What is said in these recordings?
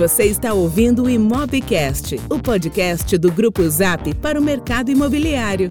Você está ouvindo o Imobcast, o podcast do Grupo Zap para o mercado imobiliário.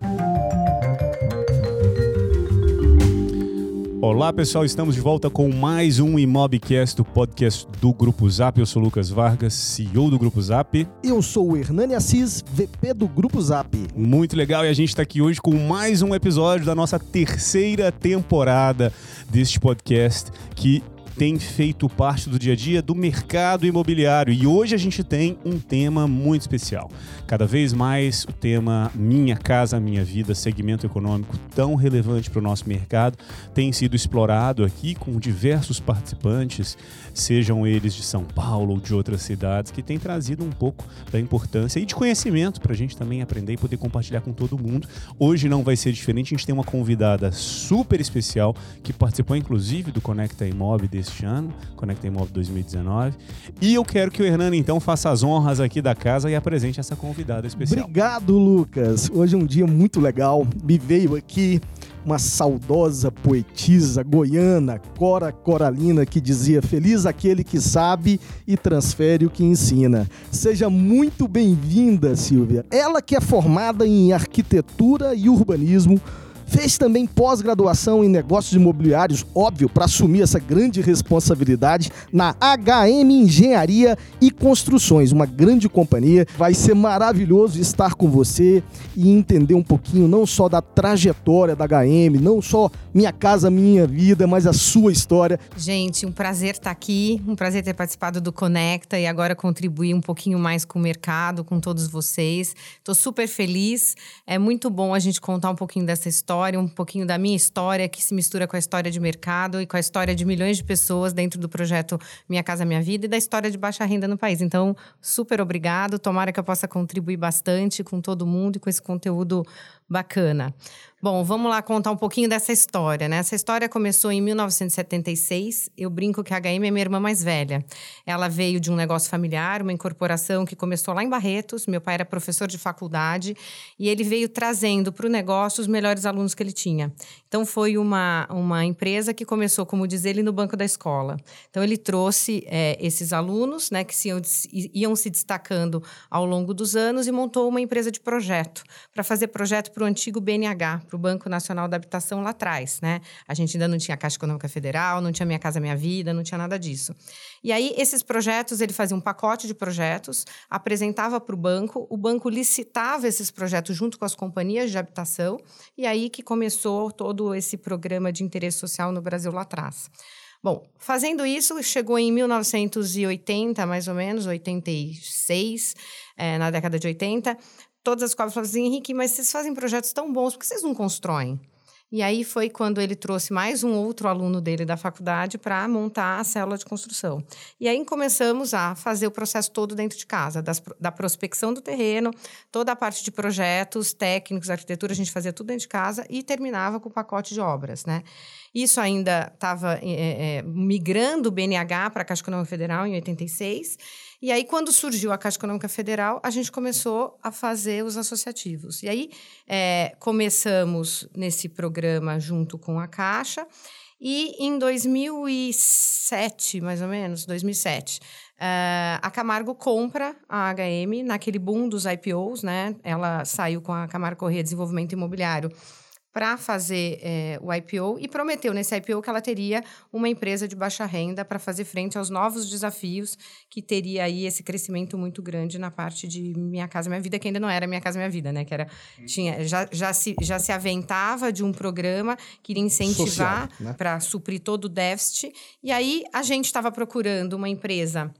Olá pessoal, estamos de volta com mais um Imobcast, do podcast do Grupo Zap. Eu sou Lucas Vargas, CEO do Grupo Zap. Eu sou o Hernani Assis, VP do Grupo Zap. Muito legal, e a gente está aqui hoje com mais um episódio da nossa terceira temporada deste podcast que tem feito parte do dia a dia do mercado imobiliário. E hoje a gente tem um tema muito especial. Cada vez mais o tema Minha Casa Minha Vida, segmento econômico tão relevante para o nosso mercado, tem sido explorado aqui com diversos participantes, sejam eles de São Paulo ou de outras cidades, que têm trazido um pouco da importância e de conhecimento para a gente também aprender e poder compartilhar com todo mundo. Hoje não vai ser diferente, a gente tem uma convidada super especial que participou inclusive do Conecta desse deste ano, Conecta Imóvel 2019. E eu quero que o Hernani, então, faça as honras aqui da casa e apresente essa convidada especial. Obrigado, Lucas. Hoje é um dia muito legal. Me veio aqui uma saudosa poetisa goiana, Cora Coralina, que dizia: Feliz aquele que sabe e transfere o que ensina. Seja muito bem-vinda, Silvia. Ela que é formada em arquitetura e urbanismo Fez também pós-graduação em negócios imobiliários, óbvio, para assumir essa grande responsabilidade na HM Engenharia e Construções, uma grande companhia. Vai ser maravilhoso estar com você e entender um pouquinho não só da trajetória da HM, não só minha casa, minha vida, mas a sua história. Gente, um prazer estar aqui, um prazer ter participado do Conecta e agora contribuir um pouquinho mais com o mercado, com todos vocês. Estou super feliz. É muito bom a gente contar um pouquinho dessa história história, um pouquinho da minha história, que se mistura com a história de mercado e com a história de milhões de pessoas dentro do projeto Minha Casa Minha Vida e da história de baixa renda no país. Então, super obrigado. Tomara que eu possa contribuir bastante com todo mundo e com esse conteúdo bacana. Bom, vamos lá contar um pouquinho dessa história, né? Essa história começou em 1976. Eu brinco que a HM é minha irmã mais velha. Ela veio de um negócio familiar, uma incorporação que começou lá em Barretos. Meu pai era professor de faculdade e ele veio trazendo para o negócio os melhores alunos que ele tinha. Então, foi uma, uma empresa que começou, como diz ele, no banco da escola. Então, ele trouxe é, esses alunos, né, que se, iam se destacando ao longo dos anos e montou uma empresa de projeto para fazer projeto para o antigo BNH para o Banco Nacional da Habitação lá atrás, né? A gente ainda não tinha Caixa Econômica Federal, não tinha Minha Casa Minha Vida, não tinha nada disso. E aí, esses projetos, ele fazia um pacote de projetos, apresentava para o banco, o banco licitava esses projetos junto com as companhias de habitação, e aí que começou todo esse programa de interesse social no Brasil lá atrás. Bom, fazendo isso, chegou em 1980, mais ou menos, 86, é, na década de 80, todas as escolas falaram assim, Henrique, mas vocês fazem projetos tão bons, por que vocês não constroem? E aí foi quando ele trouxe mais um outro aluno dele da faculdade para montar a célula de construção. E aí começamos a fazer o processo todo dentro de casa, das, da prospecção do terreno, toda a parte de projetos, técnicos, arquitetura, a gente fazia tudo dentro de casa e terminava com o pacote de obras, né? Isso ainda estava é, é, migrando o BNH para a Caixa Econômica Federal em 86 e aí, quando surgiu a Caixa Econômica Federal, a gente começou a fazer os associativos. E aí, é, começamos nesse programa junto com a Caixa. E em 2007, mais ou menos, 2007, uh, a Camargo compra a HM naquele boom dos IPOs, né? Ela saiu com a Camargo Corrêa Desenvolvimento Imobiliário para fazer é, o IPO e prometeu nesse IPO que ela teria uma empresa de baixa renda para fazer frente aos novos desafios que teria aí esse crescimento muito grande na parte de Minha Casa Minha Vida, que ainda não era Minha Casa Minha Vida, né? Que era, tinha, já, já, se, já se aventava de um programa que iria incentivar né? para suprir todo o déficit. E aí a gente estava procurando uma empresa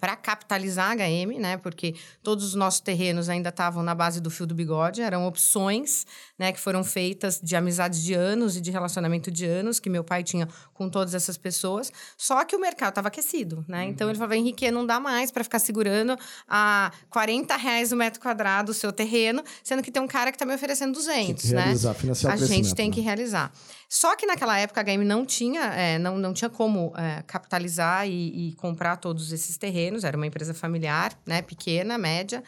para capitalizar a HM, né? Porque todos os nossos terrenos ainda estavam na base do fio do bigode, eram opções, né, que foram feitas de amizades de anos e de relacionamento de anos que meu pai tinha com todas essas pessoas. Só que o mercado estava aquecido, né? Uhum. Então ele falava, Henrique, não dá mais para ficar segurando a 40 reais o metro quadrado o seu terreno, sendo que tem um cara que está me oferecendo 200, tem que né? realizar, né? Financiar a gente tem né? que realizar. Só que naquela época a HM não tinha, é, não, não tinha como é, capitalizar e, e comprar todos esses terrenos. Era uma empresa familiar, né, pequena, média.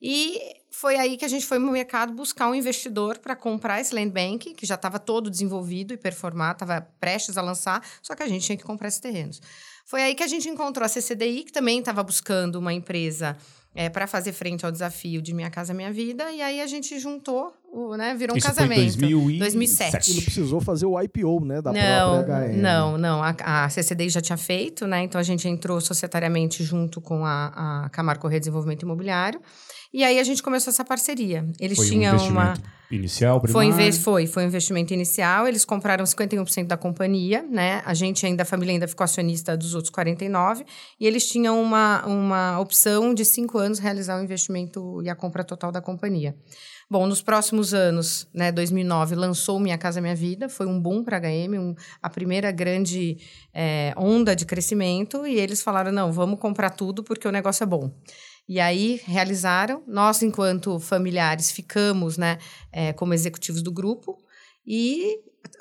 E foi aí que a gente foi no mercado buscar um investidor para comprar esse land bank, que já estava todo desenvolvido e performado, estava prestes a lançar, só que a gente tinha que comprar esses terrenos. Foi aí que a gente encontrou a CCDI, que também estava buscando uma empresa é, para fazer frente ao desafio de Minha Casa Minha Vida. E aí a gente juntou, o, né? Virou um Isso casamento. Foi 2000 e 2007. E não precisou fazer o IPO, né, da não, própria HM. Não, não. A, a CCDI já tinha feito, né? Então a gente entrou societariamente junto com a, a Camargo Correia Desenvolvimento Imobiliário. E aí a gente começou essa parceria. Eles Foi um tinham uma. investimento inicial, Foi, primário? inve- foi, foi um investimento inicial. Eles compraram 51% da companhia, né? A gente ainda, a família ainda ficou acionista dos outros 49%. E eles tinham uma, uma opção de cinco anos realizar o investimento e a compra total da companhia. Bom, nos próximos anos, né, 2009, lançou Minha Casa Minha Vida, foi um boom para a HM, um, a primeira grande eh, onda de crescimento, e eles falaram: não, vamos comprar tudo porque o negócio é bom. E aí realizaram. Nós, enquanto familiares, ficamos né, eh, como executivos do grupo e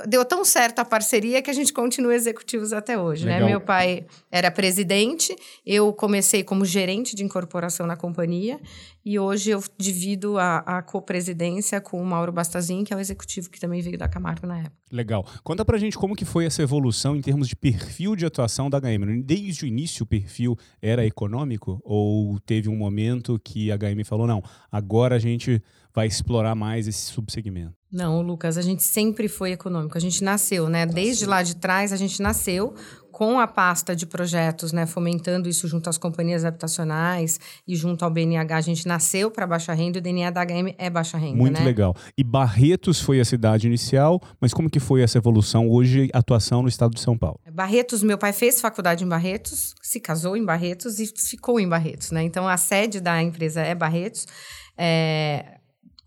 deu tão certo a parceria que a gente continua executivos até hoje. Né? Legal. Meu pai era presidente, eu comecei como gerente de incorporação na companhia e hoje eu divido a, a co-presidência com o Mauro Bastazin, que é o executivo que também veio da Camargo na época. Legal. Conta pra gente como que foi essa evolução em termos de perfil de atuação da HM. Desde o início o perfil era econômico ou teve um momento que a HM falou, não, agora a gente vai explorar mais esse subsegmento? Não, Lucas, a gente sempre foi econômico. A gente nasceu, né? Desde lá de trás, a gente nasceu com a pasta de projetos, né? Fomentando isso junto às companhias habitacionais e junto ao BNH. A gente nasceu para baixa renda e o DNA da HM é baixa renda, Muito né? legal. E Barretos foi a cidade inicial, mas como que foi essa evolução hoje, atuação no estado de São Paulo? Barretos, meu pai fez faculdade em Barretos, se casou em Barretos e ficou em Barretos, né? Então a sede da empresa é Barretos. É,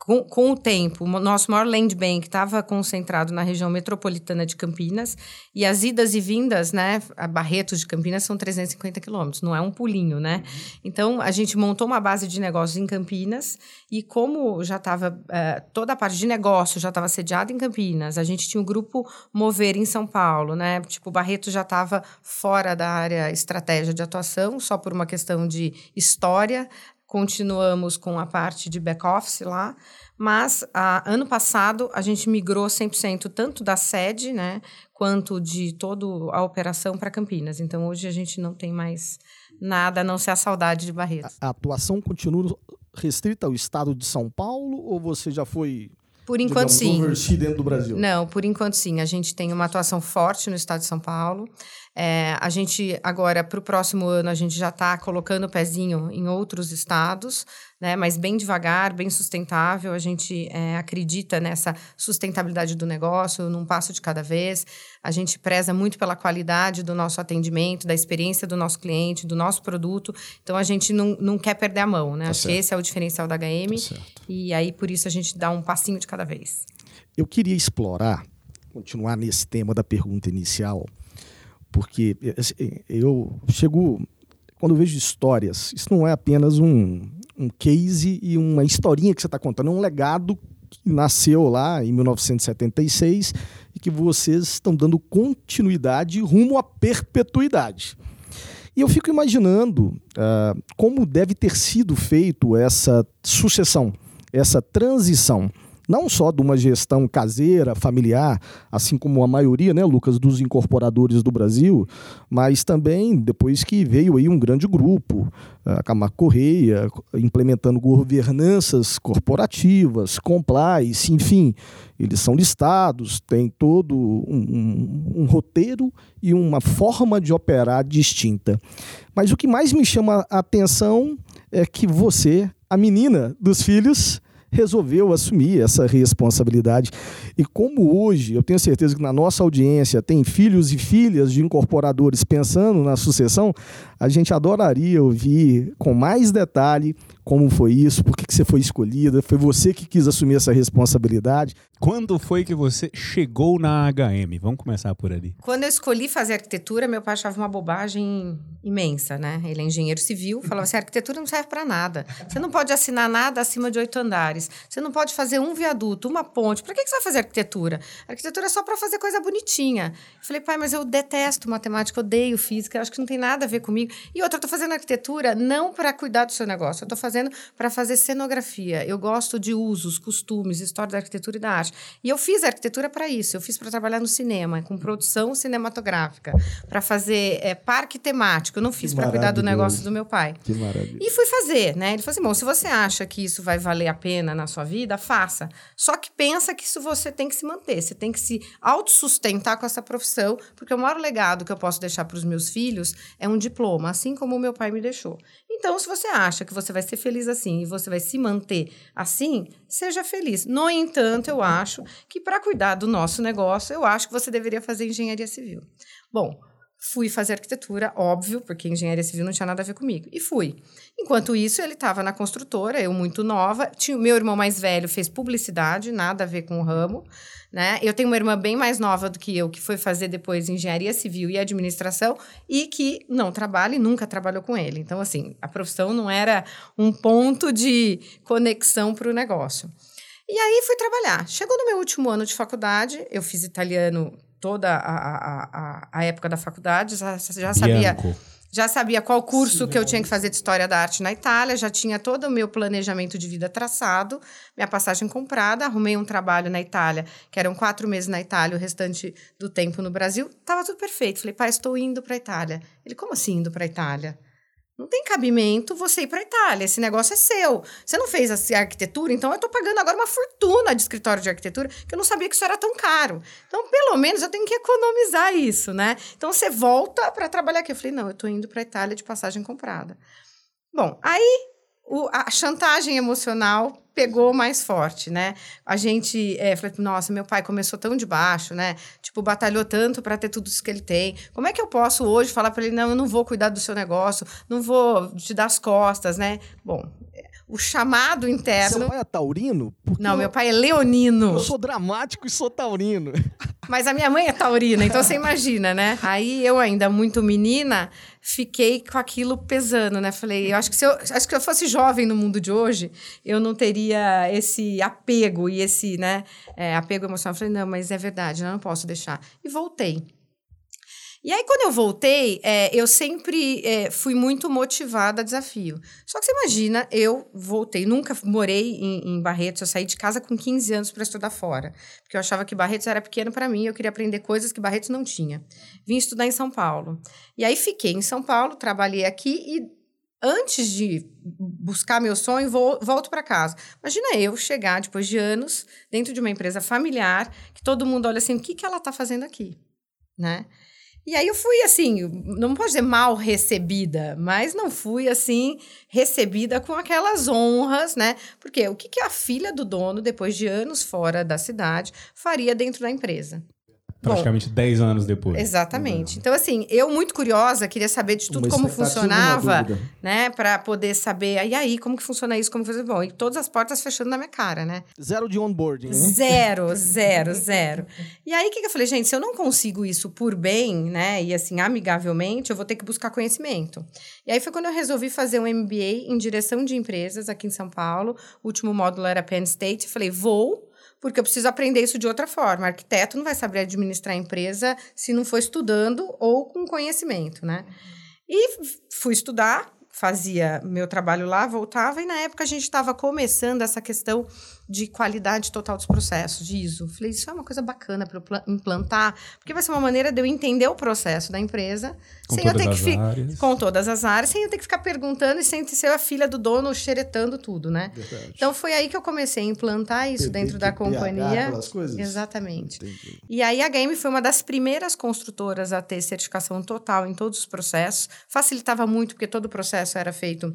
com, com o tempo, o nosso maior land bank estava concentrado na região metropolitana de Campinas e as idas e vindas, né, a Barretos de Campinas são 350 quilômetros, não é um pulinho, né? Então a gente montou uma base de negócios em Campinas e como já estava eh, toda a parte de negócio já estava sediada em Campinas, a gente tinha o grupo Mover em São Paulo, né? Tipo, Barreto já estava fora da área estratégia de atuação, só por uma questão de história. Continuamos com a parte de back-office lá, mas a, ano passado a gente migrou 100% tanto da sede, né, quanto de toda a operação para Campinas. Então hoje a gente não tem mais nada a não ser a saudade de Barreto. A atuação continua restrita ao estado de São Paulo ou você já foi Por enquanto, digamos, sim. dentro do Brasil? Não, por enquanto sim. A gente tem uma atuação forte no estado de São Paulo. É, a gente, agora, para o próximo ano, a gente já está colocando o pezinho em outros estados, né? mas bem devagar, bem sustentável. A gente é, acredita nessa sustentabilidade do negócio, num passo de cada vez. A gente preza muito pela qualidade do nosso atendimento, da experiência do nosso cliente, do nosso produto. Então, a gente não, não quer perder a mão. Né? Tá Acho que esse é o diferencial da HM. Tá. E aí, por isso, a gente dá um passinho de cada vez. Eu queria explorar, continuar nesse tema da pergunta inicial, porque assim, eu chego, quando eu vejo histórias, isso não é apenas um, um case e uma historinha que você está contando, é um legado que nasceu lá em 1976 e que vocês estão dando continuidade rumo à perpetuidade. E eu fico imaginando ah, como deve ter sido feito essa sucessão, essa transição, não só de uma gestão caseira, familiar, assim como a maioria, né, Lucas, dos incorporadores do Brasil, mas também depois que veio aí um grande grupo, a Camargo Correia, implementando governanças corporativas, compliance, enfim, eles são listados, tem todo um, um- um roteiro e uma forma de operar distinta. Mas o que mais me chama a atenção é que você, a menina dos filhos, resolveu assumir essa responsabilidade. E como hoje, eu tenho certeza que na nossa audiência tem filhos e filhas de incorporadores pensando na sucessão, a gente adoraria ouvir com mais detalhe como foi isso, por que que você foi escolhida, foi você que quis assumir essa responsabilidade. Quando foi que você chegou na HM? Vamos começar por ali. Quando eu escolhi fazer arquitetura, meu pai achava uma bobagem imensa, né? Ele é engenheiro civil, falava assim: arquitetura não serve para nada. Você não pode assinar nada acima de oito andares. Andares. Você não pode fazer um viaduto, uma ponte. Para que, que você vai fazer arquitetura? A arquitetura é só para fazer coisa bonitinha. Eu falei, pai, mas eu detesto matemática, odeio física, acho que não tem nada a ver comigo. E outra, eu estou fazendo arquitetura não para cuidar do seu negócio, eu estou fazendo para fazer cenografia. Eu gosto de usos, costumes, história da arquitetura e da arte. E eu fiz arquitetura para isso. Eu fiz para trabalhar no cinema, com produção cinematográfica, para fazer é, parque temático. Eu não fiz para cuidar do negócio do meu pai. Que maravilha. E fui fazer, né? Ele falou assim: bom, se você acha que isso vai valer a pena na sua vida, faça. Só que pensa que isso você tem que se manter, você tem que se autossustentar com essa profissão, porque o maior legado que eu posso deixar para os meus filhos é um diploma, assim como o meu pai me deixou. Então, se você acha que você vai ser feliz assim e você vai se manter assim, seja feliz. No entanto, eu acho que para cuidar do nosso negócio, eu acho que você deveria fazer engenharia civil. Bom, Fui fazer arquitetura, óbvio, porque engenharia civil não tinha nada a ver comigo. E fui. Enquanto isso, ele estava na construtora, eu muito nova. Tinha, meu irmão mais velho fez publicidade, nada a ver com o ramo. Né? Eu tenho uma irmã bem mais nova do que eu, que foi fazer depois engenharia civil e administração e que não trabalha e nunca trabalhou com ele. Então, assim, a profissão não era um ponto de conexão para o negócio. E aí fui trabalhar. Chegou no meu último ano de faculdade, eu fiz italiano toda a, a, a, a época da faculdade, já, já sabia. Bianco. Já sabia qual curso Sim, que eu tinha que fazer de História da Arte na Itália, já tinha todo o meu planejamento de vida traçado, minha passagem comprada, arrumei um trabalho na Itália, que eram quatro meses na Itália, o restante do tempo no Brasil, estava tudo perfeito. Falei, pai, estou indo para a Itália. Ele, como assim indo para a Itália? Não tem cabimento você ir para Itália. Esse negócio é seu. Você não fez a arquitetura, então eu estou pagando agora uma fortuna de escritório de arquitetura, que eu não sabia que isso era tão caro. Então, pelo menos, eu tenho que economizar isso, né? Então, você volta para trabalhar aqui. Eu falei, não, eu estou indo para Itália de passagem comprada. Bom, aí o, a chantagem emocional pegou mais forte, né? A gente é, falou, nossa, meu pai começou tão de baixo, né? Tipo, batalhou tanto para ter tudo isso que ele tem. Como é que eu posso hoje falar para ele, não, eu não vou cuidar do seu negócio, não vou te dar as costas, né? Bom, o chamado interno. Seu pai é taurino? Porque não, eu, meu pai é leonino. Eu sou dramático e sou taurino. Mas a minha mãe é taurina, então você imagina, né? Aí eu ainda muito menina, fiquei com aquilo pesando, né? Falei, eu acho que se eu, acho que eu fosse jovem no mundo de hoje, eu não teria esse apego e esse, né, é, apego emocional. Falei, não, mas é verdade, eu não posso deixar. E voltei. E aí, quando eu voltei, é, eu sempre é, fui muito motivada a desafio. Só que você imagina, eu voltei, nunca morei em, em Barretos, eu saí de casa com 15 anos para estudar fora. Porque eu achava que Barretos era pequeno para mim, eu queria aprender coisas que Barretos não tinha. Vim estudar em São Paulo. E aí fiquei em São Paulo, trabalhei aqui e antes de buscar meu sonho, vou, volto para casa. Imagina eu chegar depois de anos dentro de uma empresa familiar, que todo mundo olha assim, o que, que ela está fazendo aqui, né? E aí eu fui assim, não pode dizer mal recebida, mas não fui assim recebida com aquelas honras, né? Porque o que, que a filha do dono, depois de anos fora da cidade, faria dentro da empresa? Praticamente 10 anos depois. Exatamente. Então, assim, eu muito curiosa, queria saber de tudo Uma como funcionava, né? Para poder saber, e aí, como que funciona isso, como que funciona... Bom, e todas as portas fechando na minha cara, né? Zero de onboarding, né? Zero, zero, zero. E aí, o que, que eu falei? Gente, se eu não consigo isso por bem, né? E assim, amigavelmente, eu vou ter que buscar conhecimento. E aí foi quando eu resolvi fazer um MBA em direção de empresas aqui em São Paulo. O último módulo era Penn State. Falei, vou porque eu preciso aprender isso de outra forma. Arquiteto não vai saber administrar a empresa se não for estudando ou com conhecimento, né? E fui estudar, fazia meu trabalho lá, voltava, e na época a gente estava começando essa questão de qualidade total dos processos, de ISO. Falei, isso é uma coisa bacana para eu implantar, porque vai ser uma maneira de eu entender o processo da empresa, Com sem eu todas ter que as fi- áreas. com todas as áreas, sem eu ter que ficar perguntando e sem ser a filha do dono xeretando tudo, né? Verdade. Então foi aí que eu comecei a implantar isso dentro da companhia. coisas? Exatamente. Entendi. E aí a Game foi uma das primeiras construtoras a ter certificação total em todos os processos. Facilitava muito, porque todo o processo era feito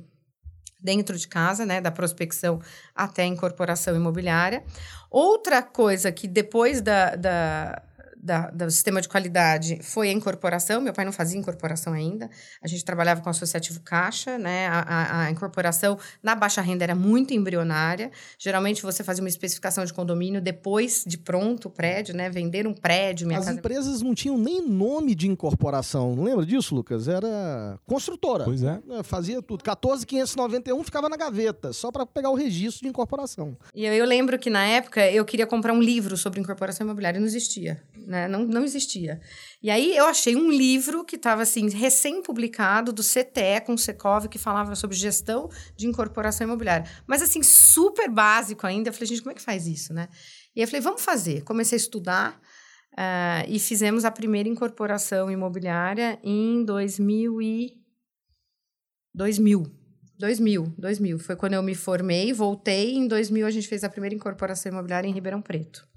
dentro de casa, né, da prospecção até a incorporação imobiliária. Outra coisa que depois da, da, da, do sistema de qualidade foi a incorporação. Meu pai não fazia incorporação ainda. A gente trabalhava com o associativo Caixa, né? A, a, a, incorporação na baixa renda era muito embrionária. Geralmente você fazia uma especificação de condomínio depois de pronto o prédio, né? Vender um prédio. As casa... empresas não tinham nem nome de incorporação. Não lembra disso, Lucas? Era construtora. Pois é. é fazia tudo. 14,591 ficava na gaveta, só para pegar o registro de incorporação. E eu, eu lembro que na época eu queria comprar um livro sobre incorporação imobiliária e não existia né? Não, não existia. E aí eu achei um livro que estava assim, recém-publicado do CTE com o Secov, que falava sobre gestão de incorporação imobiliária. Mas assim, super básico ainda. Eu falei, gente, como é que faz isso, né? E aí eu falei, vamos fazer. Comecei a estudar uh, e fizemos a primeira incorporação imobiliária em 2000 e... 2000. 2000, 2000. Foi quando eu me formei, voltei. Em 2000 a gente fez a primeira incorporação imobiliária em Ribeirão Preto.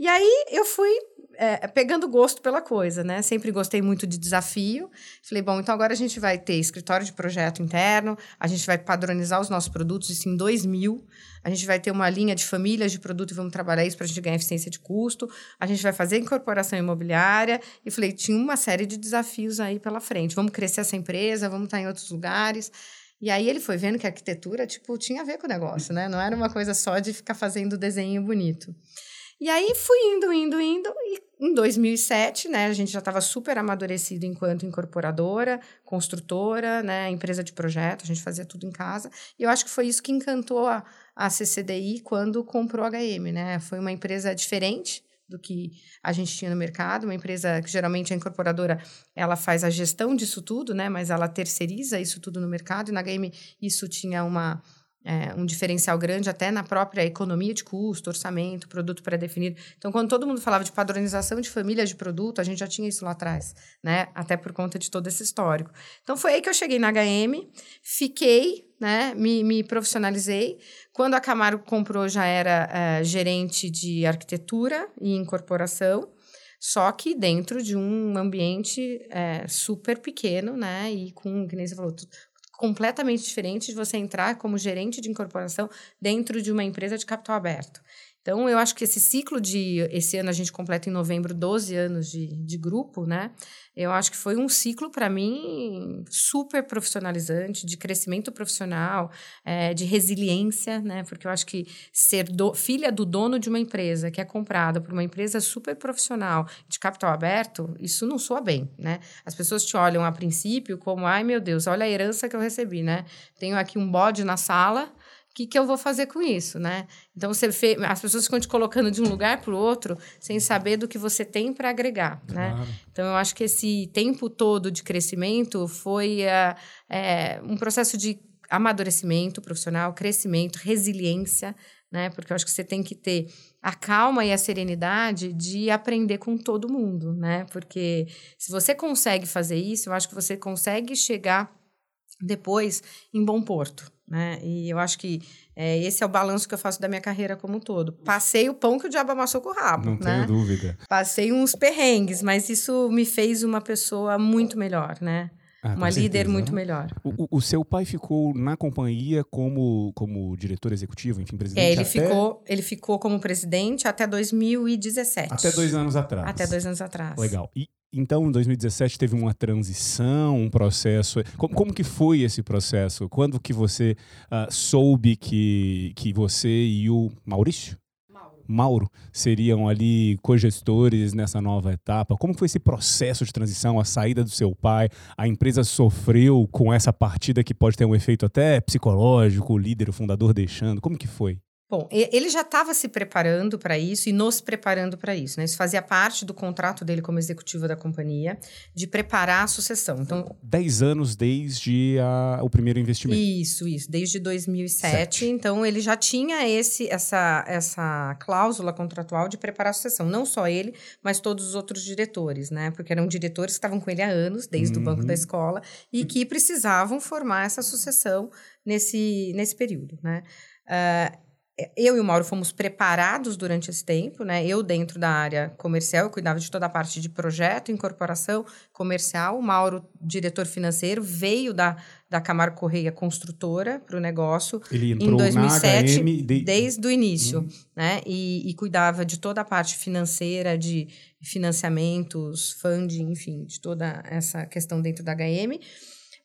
E aí eu fui é, pegando gosto pela coisa, né? Sempre gostei muito de desafio. Falei, bom, então agora a gente vai ter escritório de projeto interno, a gente vai padronizar os nossos produtos, isso em 2000. A gente vai ter uma linha de famílias de produto e vamos trabalhar isso para a gente ganhar eficiência de custo. A gente vai fazer incorporação imobiliária. E falei, tinha uma série de desafios aí pela frente. Vamos crescer essa empresa, vamos estar em outros lugares. E aí ele foi vendo que a arquitetura, tipo, tinha a ver com o negócio, né? Não era uma coisa só de ficar fazendo desenho bonito. E aí fui indo, indo, indo, e em 2007, né, a gente já estava super amadurecido enquanto incorporadora, construtora, né, empresa de projeto, a gente fazia tudo em casa. E eu acho que foi isso que encantou a, a CCDI quando comprou a HM, né? Foi uma empresa diferente do que a gente tinha no mercado, uma empresa que geralmente a incorporadora, ela faz a gestão disso tudo, né, mas ela terceiriza isso tudo no mercado, e na HM isso tinha uma é, um diferencial grande até na própria economia de custo, orçamento, produto pré-definido. Então, quando todo mundo falava de padronização de famílias de produto, a gente já tinha isso lá atrás, né? Até por conta de todo esse histórico. Então, foi aí que eu cheguei na HM, fiquei, né? Me, me profissionalizei. Quando a Camargo comprou, já era é, gerente de arquitetura e incorporação só que dentro de um ambiente é, super pequeno, né? E com, que nem você falou, completamente diferente de você entrar como gerente de incorporação dentro de uma empresa de capital aberto. Então, eu acho que esse ciclo de. Esse ano a gente completa em novembro 12 anos de, de grupo, né? Eu acho que foi um ciclo, para mim, super profissionalizante, de crescimento profissional, é, de resiliência, né? Porque eu acho que ser do, filha do dono de uma empresa que é comprada por uma empresa super profissional, de capital aberto, isso não soa bem, né? As pessoas te olham a princípio como, ai meu Deus, olha a herança que eu recebi, né? Tenho aqui um bode na sala o que, que eu vou fazer com isso, né? Então, você fez, as pessoas ficam te colocando de um lugar para o outro sem saber do que você tem para agregar, né? claro. né? Então, eu acho que esse tempo todo de crescimento foi uh, é, um processo de amadurecimento profissional, crescimento, resiliência, né? Porque eu acho que você tem que ter a calma e a serenidade de aprender com todo mundo, né? Porque se você consegue fazer isso, eu acho que você consegue chegar depois em bom porto, né? E eu acho que é, esse é o balanço que eu faço da minha carreira como um todo. Passei o pão que o diabo amassou com o rabo. Não né? tenho dúvida. Passei uns perrengues, mas isso me fez uma pessoa muito melhor, né? Ah, uma líder certeza. muito melhor. O, o, seu pai ficou na companhia como, como diretor executivo, enfim, presidente? É, ele, até... ficou, ele ficou como presidente até 2017. Até dois anos atrás. Até dois anos atrás. Legal. E, então, em 2017 teve uma transição, um processo. Como, como que foi esse processo? Quando que você uh, soube que, que você e o Maurício? Mauro seriam ali cogestores nessa nova etapa? Como foi esse processo de transição, a saída do seu pai? A empresa sofreu com essa partida que pode ter um efeito até psicológico, o líder, o fundador deixando? Como que foi? Bom, ele já estava se preparando para isso e nos preparando para isso. Né? Isso fazia parte do contrato dele como executivo da companhia, de preparar a sucessão. Então, Dez anos desde a, o primeiro investimento. Isso, isso, desde 2007. Sete. Então, ele já tinha esse, essa, essa cláusula contratual de preparar a sucessão. Não só ele, mas todos os outros diretores, né? Porque eram diretores que estavam com ele há anos, desde uhum. o banco da uhum. escola, e que precisavam formar essa sucessão nesse, nesse período, né? Uh, eu e o Mauro fomos preparados durante esse tempo, né? Eu dentro da área comercial, eu cuidava de toda a parte de projeto, incorporação comercial. O Mauro, diretor financeiro, veio da, da Camargo Correia Construtora para o negócio Ele em 2007, HM de... desde o início, uhum. né? E, e, cuidava de toda a parte financeira, de financiamentos, funding, enfim, de toda essa questão dentro da HM.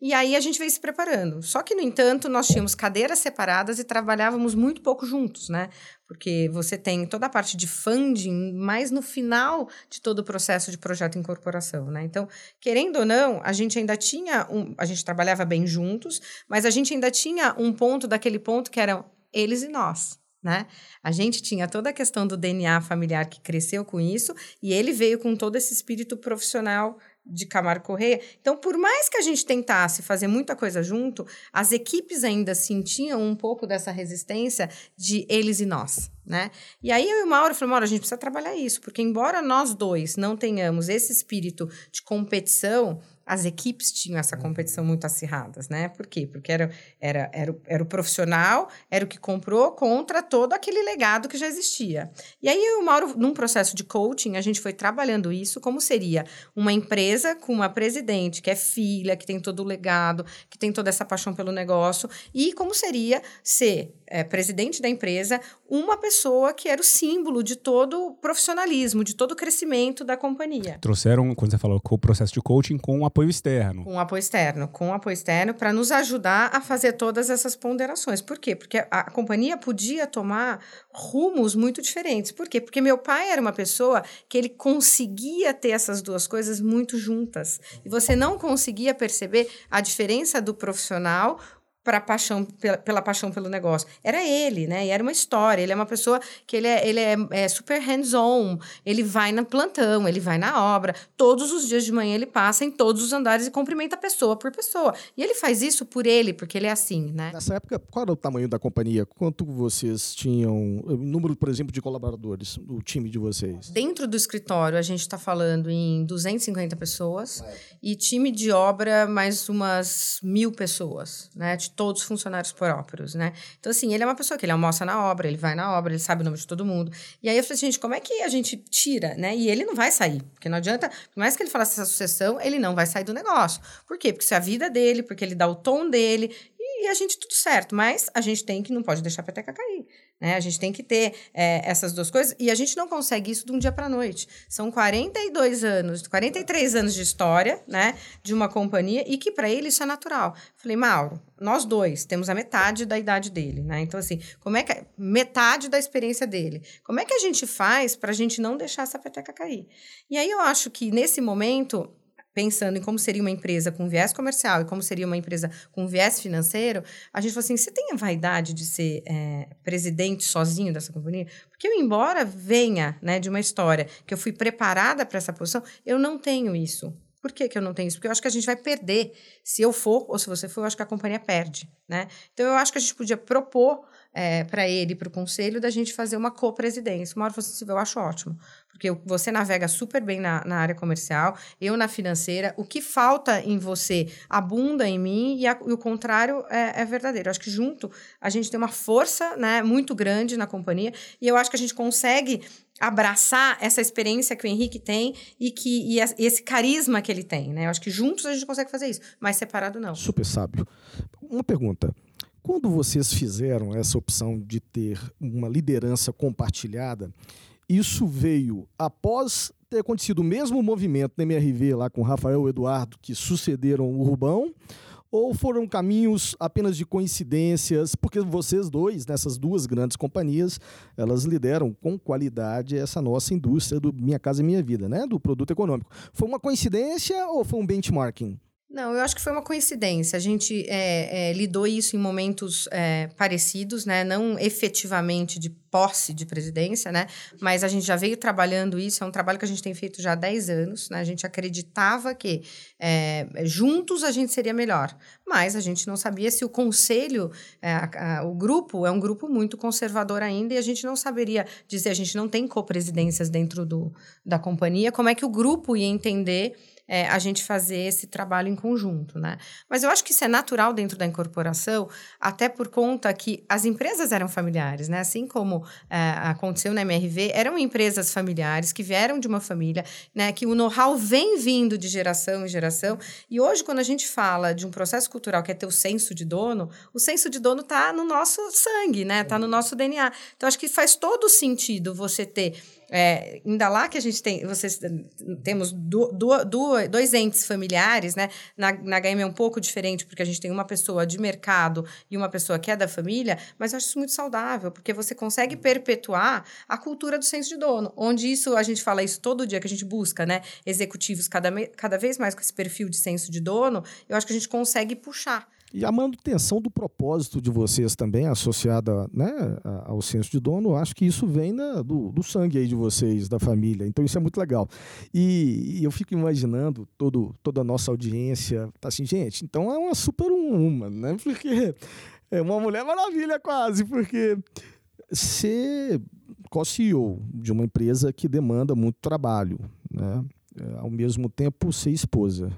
E aí a gente veio se preparando. Só que, no entanto, nós tínhamos cadeiras separadas e trabalhávamos muito pouco juntos, né? Porque você tem toda a parte de funding, mas no final de todo o processo de projeto incorporação, né? Então, querendo ou não, a gente ainda tinha um, a gente trabalhava bem juntos, mas a gente ainda tinha um ponto daquele ponto que eram eles e nós. Né? A gente tinha toda a questão do DNA familiar que cresceu com isso, e ele veio com todo esse espírito profissional de Camargo Correia. Então, por mais que a gente tentasse fazer muita coisa junto, as equipes ainda sentiam um pouco dessa resistência de eles e nós, né? E aí eu e o Mauro falamos, Mauro, a gente precisa trabalhar isso, porque embora nós dois não tenhamos esse espírito de competição, as equipes tinham essa competição muito acirradas, né? Por quê? Porque era, era, era, o, era o profissional, era o que comprou contra todo aquele legado que já existia. E aí o Mauro, num processo de coaching, a gente foi trabalhando isso como seria uma empresa com uma presidente que é filha, que tem todo o legado, que tem toda essa paixão pelo negócio, e como seria ser é, presidente da empresa uma pessoa que era o símbolo de todo o profissionalismo, de todo o crescimento da companhia. Trouxeram, quando você falou, o processo de coaching com apoio externo. Com apoio externo, com apoio externo, para nos ajudar a fazer todas essas ponderações. Por quê? Porque a, a, companhia podia tomar rumos muito diferentes. Por quê? Porque meu pai era uma pessoa que ele conseguia ter essas duas coisas muito juntas. E você não conseguia perceber a diferença do profissional para paixão pela, pela, paixão pelo negócio. Era ele, né? E era uma história. Ele é uma pessoa que ele é, ele é, é super hands-on. Ele vai na plantão, ele vai na obra. Todos os dias de manhã ele passa em todos os andares e cumprimenta pessoa por pessoa. E ele faz isso por ele, porque ele é assim, né? Nessa época, qual era o tamanho da companhia? Quanto vocês tinham? Número, por exemplo, de colaboradores, o time de vocês? Dentro do escritório, a gente está falando em 250 pessoas. É. E time de obra, mais umas mil pessoas, né? Todos os funcionários próprios, né? Então, assim, ele é uma pessoa que ele almoça na obra, ele vai na obra, ele sabe o nome de todo mundo. E aí eu falei gente, como é que a gente tira, né? E ele não vai sair, porque não adianta, por mais que ele falasse essa sucessão, ele não vai sair do negócio. Por quê? Porque isso é a vida dele, porque ele dá o tom dele, e a gente tudo certo, mas a gente tem que, não pode deixar a peteca cair. Né? A gente tem que ter é, essas duas coisas e a gente não consegue isso de um dia para noite. São 42 anos, 43 anos de história né, de uma companhia e que para ele isso é natural. Falei, Mauro, nós dois temos a metade da idade dele, né? Então, assim, como é que. Metade da experiência dele. Como é que a gente faz para a gente não deixar essa peteca cair? E aí eu acho que nesse momento pensando em como seria uma empresa com viés comercial e como seria uma empresa com viés financeiro, a gente falou assim: você tem a vaidade de ser é, presidente sozinho dessa companhia? Porque eu, embora venha né, de uma história que eu fui preparada para essa posição, eu não tenho isso. Por que, que eu não tenho isso? Porque eu acho que a gente vai perder. Se eu for, ou se você for, eu acho que a companhia perde. Né? Então, eu acho que a gente podia propor é, para ele e para o conselho da gente fazer uma co-presidência. Uma hora você assim, eu acho ótimo porque você navega super bem na, na, área comercial, eu na financeira. O que falta em você abunda em mim e, a, e o contrário é, é, verdadeiro. Eu acho que junto a gente tem uma força né, muito grande na companhia e eu acho que a gente consegue abraçar essa experiência que o Henrique tem e que e esse carisma que ele tem, né? Eu acho que juntos a gente consegue fazer isso, mas separado não. Super sábio. Uma pergunta. Quando vocês fizeram essa opção de ter uma liderança compartilhada, isso veio após ter acontecido o mesmo movimento na MRV lá com Rafael Eduardo, que sucederam o Rubão, ou foram caminhos apenas de coincidências, porque vocês dois, nessas duas grandes companhias, elas lideram com qualidade essa nossa indústria do Minha Casa Minha Vida, né? do produto econômico. Foi uma coincidência ou foi um benchmarking? Não, eu acho que foi uma coincidência. A gente é, é, lidou isso em momentos é, parecidos, né? Não efetivamente de posse de presidência, né? Mas a gente já veio trabalhando isso. É um trabalho que a gente tem feito já há 10 anos. Né? A gente acreditava que é, juntos a gente seria melhor. Mas a gente não sabia se o conselho, é, a, a, o grupo, é um grupo muito conservador ainda e a gente não saberia dizer. A gente não tem copresidências dentro do, da companhia. Como é que o grupo ia entender é, a gente fazer esse trabalho em conjunto, né? Mas eu acho que isso é natural dentro da incorporação, até por conta que as empresas eram familiares, né? Assim como é, aconteceu na MRV, eram empresas familiares que vieram de uma família, né? Que o know-how vem vindo de geração em geração. E hoje, quando a gente fala de um processo cultural que é ter o senso de dono, o senso de dono está no nosso sangue, né? Está no nosso DNA. Então, acho que faz todo sentido você ter é, ainda lá que a gente tem, vocês temos do, do, do, dois entes familiares, né? Na, na HM é um pouco diferente, porque a gente tem uma pessoa de mercado e uma pessoa que é da família, mas eu acho isso muito saudável, porque você consegue perpetuar a cultura do senso de dono, onde isso, a gente fala isso todo dia, que a gente busca, né? Executivos cada, cada vez mais com esse perfil de senso de dono, eu acho que a gente consegue puxar. E a manutenção do propósito de vocês também, associada né, ao senso de dono, acho que isso vem na, do, do, sangue aí de vocês, da família. Então isso é muito legal. E, e, eu fico imaginando todo, toda a nossa audiência, tá assim, gente, então é uma super uma, né? Porque é uma mulher maravilha quase, porque ser co-CEO de uma empresa que demanda muito trabalho, né? É, ao mesmo tempo ser esposa,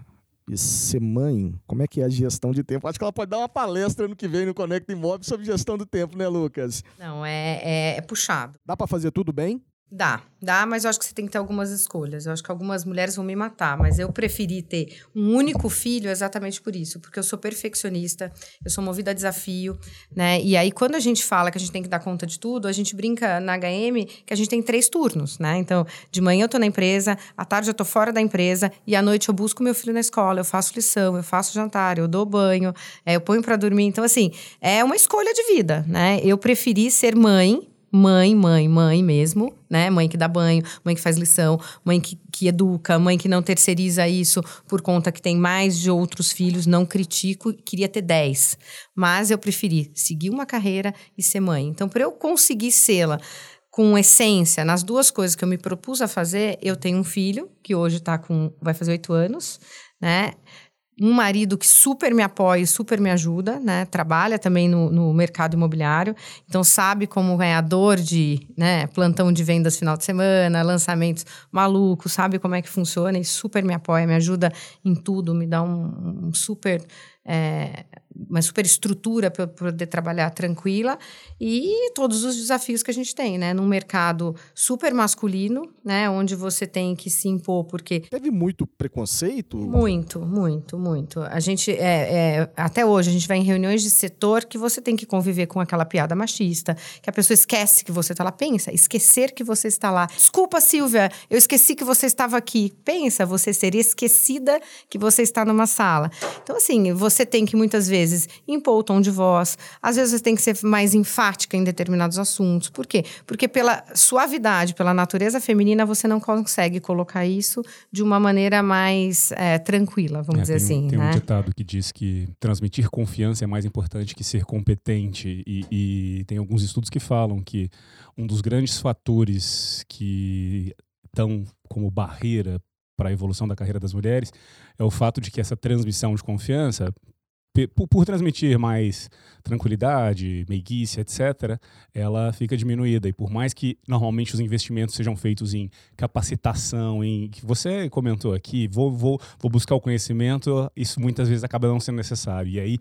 e ser mãe, como é que é a gestão de tempo? Acho que ela pode dar uma palestra no que vem no Conecta Imóvel sobre gestão do tempo, né, Lucas? Não, é, é, é puxado. Dá para fazer tudo bem? Dá, dá, mas eu acho que você tem que ter algumas escolhas. Eu acho que algumas mulheres vão me matar, mas eu preferi ter um único filho exatamente por isso, porque eu sou perfeccionista, eu sou movida a desafio, né? E aí, quando a gente fala que a gente tem que dar conta de tudo, a gente brinca na HM que a gente tem três turnos, né? Então, de manhã eu tô na empresa, à tarde eu tô fora da empresa e à noite eu busco meu filho na escola, eu faço lição, eu faço jantar, eu dou banho, é, eu ponho para dormir. Então, assim, é uma escolha de vida, né? Eu preferi ser mãe mãe, mãe, mãe mesmo, né? Mãe que dá banho, mãe que faz lição, mãe que, que educa, mãe que não terceiriza isso por conta que tem mais de outros filhos, não critico, queria ter dez. Mas eu preferi seguir uma carreira e ser mãe. Então, para eu conseguir sê-la com essência nas duas coisas que eu me propus a fazer, eu tenho um filho, que hoje tá com. vai fazer oito anos, né? Um marido que super me apoia e super me ajuda, né? Trabalha também no, no, mercado imobiliário, então sabe como ganhador de né, plantão de vendas final de semana, lançamentos malucos, sabe como é que funciona e super me apoia, me ajuda em tudo, me dá um, um super é, uma super estrutura para poder trabalhar tranquila e todos os desafios que a gente tem, né? Num mercado super masculino, né? Onde você tem que se impor, porque... Teve muito preconceito? Muito, muito, muito. A gente, é, é, até hoje, a gente vai em reuniões de setor que você tem que conviver com aquela piada machista, que a pessoa esquece que você está lá. Pensa, esquecer que você está lá. Desculpa, Silvia, eu esqueci que você estava aqui. Pensa, você seria esquecida que você está numa sala. Então, assim, você tem que muitas vezes vezes impor o tom de voz, às vezes você tem que ser mais enfática em determinados assuntos. Por quê? Porque pela suavidade, pela natureza feminina, você não consegue colocar isso de uma maneira mais é, tranquila, vamos é, dizer tem, assim. Tem né? um ditado que diz que transmitir confiança é mais importante que ser competente, e, e tem alguns estudos que falam que um dos grandes fatores que estão como barreira para a evolução da carreira das mulheres é o fato de que essa transmissão de confiança por, por, transmitir mais tranquilidade, meiguice, etc., ela fica diminuída. E por mais que normalmente os investimentos sejam feitos em capacitação, em que você comentou aqui, vou, vou, vou buscar o conhecimento, isso muitas vezes acaba não sendo necessário. E aí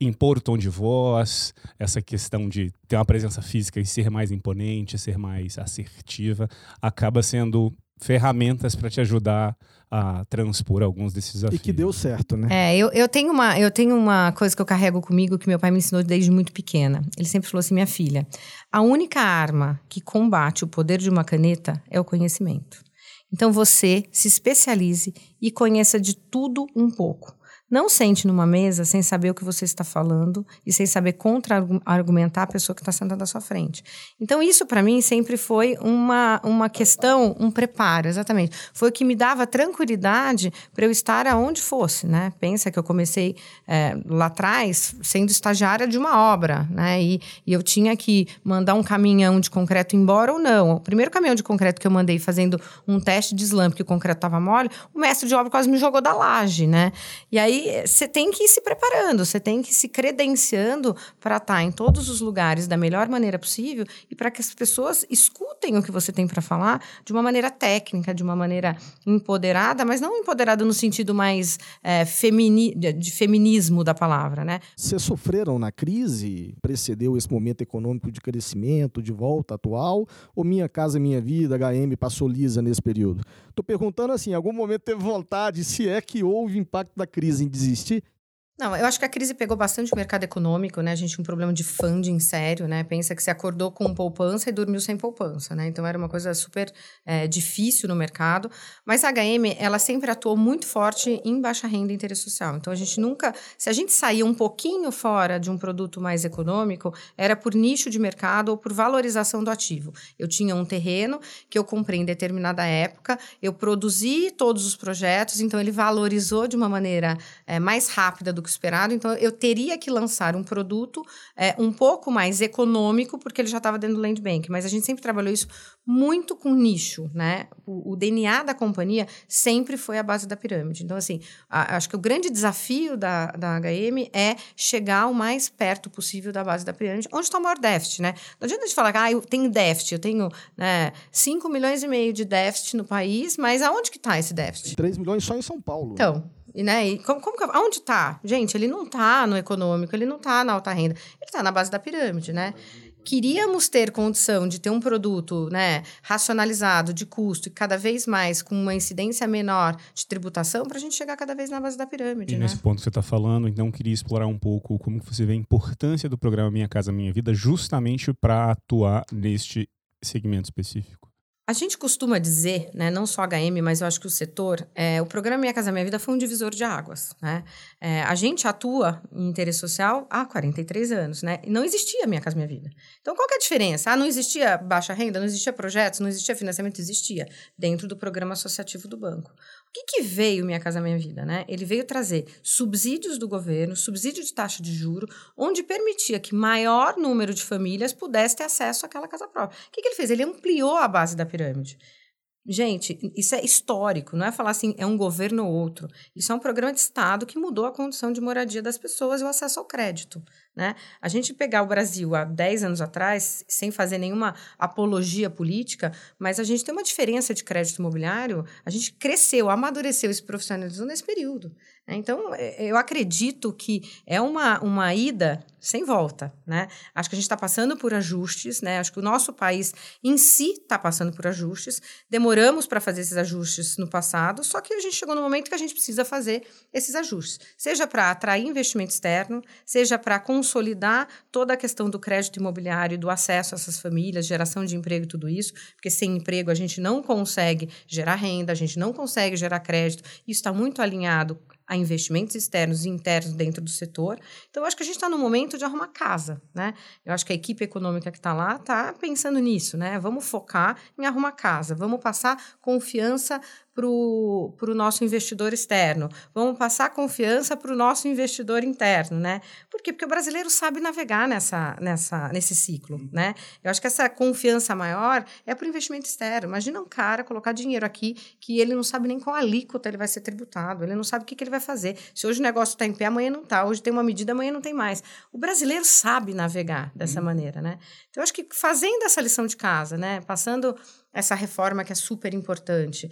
impor o tom de voz, essa questão de ter uma presença física e ser mais imponente, ser mais assertiva, acaba sendo ferramentas para te ajudar a transpor alguns desses desafios. E que deu certo, né? É, eu, eu, tenho uma, eu tenho uma coisa que eu carrego comigo que meu pai me ensinou desde muito pequena. Ele sempre falou assim: minha filha, a única arma que combate o poder de uma caneta é o conhecimento. Então você se especialize e conheça de tudo um pouco. Não sente numa mesa sem saber o que você está falando e sem saber contra-argumentar a pessoa que está sentada à sua frente. Então, isso para mim sempre foi uma, uma questão, um preparo, exatamente. Foi o que me dava tranquilidade para eu estar aonde fosse, né? Pensa que eu comecei é, lá atrás sendo estagiária de uma obra, né? E, e eu tinha que mandar um caminhão de concreto embora ou não. O primeiro caminhão de concreto que eu mandei fazendo um teste de slam, porque o concreto estava mole, o mestre de obra quase me jogou da laje, né? E aí você tem que ir se preparando, você tem que ir se credenciando para estar tá em todos os lugares da melhor maneira possível e para que as pessoas escutem o que você tem para falar de uma maneira técnica, de uma maneira empoderada, mas não empoderada no sentido mais é, femini de feminismo da palavra, né? Vocês sofreram na crise? Precedeu esse momento econômico de crescimento, de volta atual? Ou Minha Casa Minha Vida, HM, passou lisa nesse período? Estou perguntando assim, em algum momento teve vontade, se é que houve impacto da crise desistir? Não, eu acho que a crise pegou bastante o mercado econômico, né? A gente tinha um problema de funding sério, né? Pensa que se acordou com poupança e dormiu sem poupança, né? Então era uma coisa super é, difícil no mercado. Mas a HM, ela sempre atuou muito forte em baixa renda e interesse social. Então a gente nunca. Se a gente saía um pouquinho fora de um produto mais econômico, era por nicho de mercado ou por valorização do ativo. Eu tinha um terreno que eu comprei em determinada época, eu produzi todos os projetos, então ele valorizou de uma maneira é, mais rápida do que esperado. Então, eu teria que lançar um produto é, um pouco mais econômico, porque ele já estava dentro do land bank. Mas a gente sempre trabalhou isso muito com nicho, né? O, o DNA da companhia sempre foi a base da pirâmide. Então, assim, a, acho que o grande desafio da, da HM é chegar o mais perto possível da base da pirâmide, onde está o maior déficit, né? Não adianta a gente falar, ah, eu tenho déficit, eu tenho né, 5 milhões e meio de déficit no país, mas aonde que está esse déficit? 3 milhões só em São Paulo. Então, e, né, e como, como aonde está? Gente, ele não está no econômico, ele não está na alta renda, ele está na base da pirâmide, né? Queríamos ter condição de ter um produto né, racionalizado de custo e cada vez mais com uma incidência menor de tributação para a gente chegar cada vez na base da pirâmide. E né? nesse ponto que você está falando, então queria explorar um pouco como você vê a importância do programa Minha Casa Minha Vida justamente para atuar neste segmento específico. A gente costuma dizer, né, não só HM, mas eu acho que o setor, é, o programa Minha Casa Minha Vida foi um divisor de águas. Né? É, a gente atua em interesse social há 43 anos, né? E não existia Minha Casa Minha Vida. Então, qual é a diferença? Ah, não existia baixa renda, não existia projetos, não existia financiamento? Existia, dentro do programa associativo do banco. O que, que veio Minha Casa Minha Vida? Né? Ele veio trazer subsídios do governo, subsídio de taxa de juro, onde permitia que maior número de famílias pudesse ter acesso àquela casa própria. O que, que ele fez? Ele ampliou a base da pirâmide. Gente, isso é histórico, não é falar assim, é um governo ou outro. Isso é um programa de Estado que mudou a condição de moradia das pessoas e o acesso ao crédito. Né? A gente pegar o Brasil há 10 anos atrás, sem fazer nenhuma apologia política, mas a gente tem uma diferença de crédito imobiliário, a gente cresceu, amadureceu e se profissionalizou nesse período. Né? Então, é, eu acredito que é uma, uma ida sem volta. Né? Acho que a gente está passando por ajustes, né? acho que o nosso país em si está passando por ajustes. Demoramos para fazer esses ajustes no passado, só que a gente chegou no momento que a gente precisa fazer esses ajustes, seja para atrair investimento externo, seja para consolidar toda a questão do crédito imobiliário, do acesso a essas famílias, geração de emprego e tudo isso, porque sem emprego a gente não consegue gerar renda, a gente não consegue gerar crédito. Isso está muito alinhado a investimentos externos e internos dentro do setor. Então, acho que a gente está no momento de arrumar casa, né? Eu acho que a equipe econômica que está lá está pensando nisso, né? Vamos focar em arrumar casa, vamos passar confiança para o nosso investidor externo, vamos passar confiança para o nosso investidor interno, né? Por quê? Porque o brasileiro sabe navegar nessa, nessa, nesse ciclo, né? Eu acho que essa confiança maior é para o investimento externo. Imagina um cara colocar dinheiro aqui que ele não sabe nem qual alíquota ele vai ser tributado, ele não sabe o que, que ele vai fazer. Se hoje o negócio está em pé, amanhã não está. Hoje tem uma medida, amanhã não tem mais. O brasileiro sabe navegar dessa uhum. maneira, né? Então, eu acho que fazendo essa lição de casa, né? Passando essa reforma que é super importante,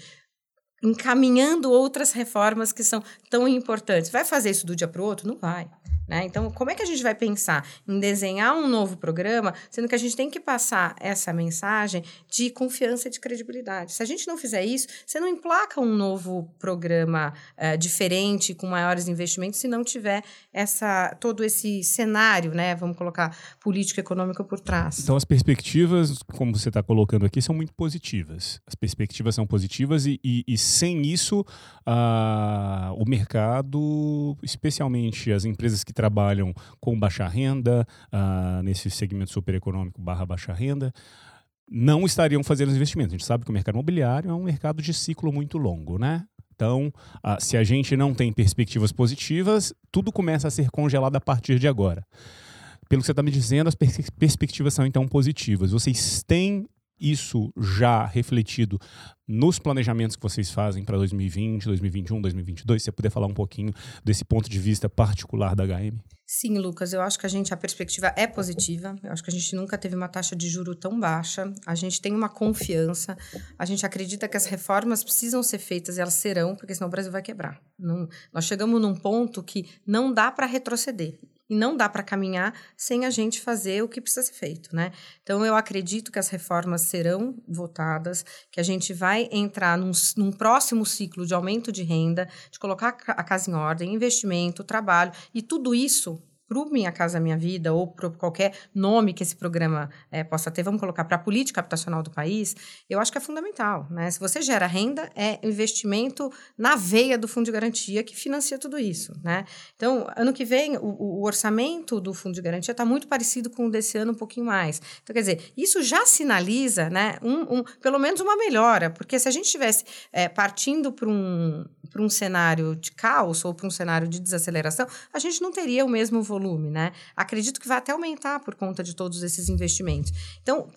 encaminhando outras reformas que são tão importantes. Vai fazer isso do dia para o outro? Não vai. Né? Então, como é que a gente vai pensar em desenhar um novo programa, sendo que a gente tem que passar essa mensagem de confiança e de credibilidade? Se a gente não fizer isso, você não emplaca um novo programa uh, diferente, com maiores investimentos, se não tiver essa, todo esse cenário, né? vamos colocar, político-econômico por trás. Então, as perspectivas, como você está colocando aqui, são muito positivas. As perspectivas são positivas e, e, e sem isso, uh, o mercado, especialmente as empresas que trabalham com baixa renda, uh, nesse segmento supereconômico barra baixa renda, não estariam fazendo os investimentos. A gente sabe que o mercado imobiliário é um mercado de ciclo muito longo, né? Então, uh, se a gente não tem perspectivas positivas, tudo começa a ser congelado a partir de agora. Pelo que você está me dizendo, as pers perspectivas são então positivas. Vocês têm isso já refletido nos planejamentos que vocês fazem para 2020, 2021, 2022? Se você puder falar um pouquinho desse ponto de vista particular da HM? Sim, Lucas, eu acho que a gente a perspectiva é positiva. Eu acho que a gente nunca teve uma taxa de juro tão baixa. A gente tem uma confiança. A gente acredita que as reformas precisam ser feitas e elas serão, porque senão o Brasil vai quebrar. Não, nós chegamos num ponto que não dá para retroceder. E não dá para caminhar sem a gente fazer o que precisa ser feito, né? Então, eu acredito que as reformas serão votadas, que a gente vai entrar num, num próximo ciclo de aumento de renda, de colocar a casa em ordem, investimento, trabalho, e tudo isso para o Minha Casa Minha Vida ou para qualquer nome que esse programa é, possa ter, vamos colocar para a política habitacional do país, eu acho que é fundamental. Né? Se você gera renda, é investimento na veia do Fundo de Garantia que financia tudo isso. Né? Então, ano que vem, o, o orçamento do Fundo de Garantia está muito parecido com o desse ano, um pouquinho mais. Então, quer dizer, isso já sinaliza né, um, um pelo menos uma melhora, porque se a gente estivesse é, partindo para um, um cenário de caos ou para um cenário de desaceleração, a gente não teria o mesmo volume volume, né? Acredito que vai até aumentar por conta de todos esses investimentos. Então,